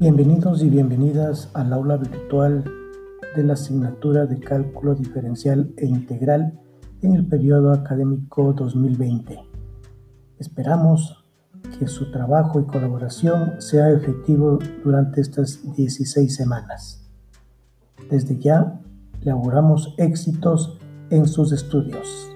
Bienvenidos y bienvenidas al aula virtual de la asignatura de Cálculo Diferencial e Integral en el periodo académico 2020. Esperamos que su trabajo y colaboración sea efectivo durante estas 16 semanas. Desde ya, le auguramos éxitos en sus estudios.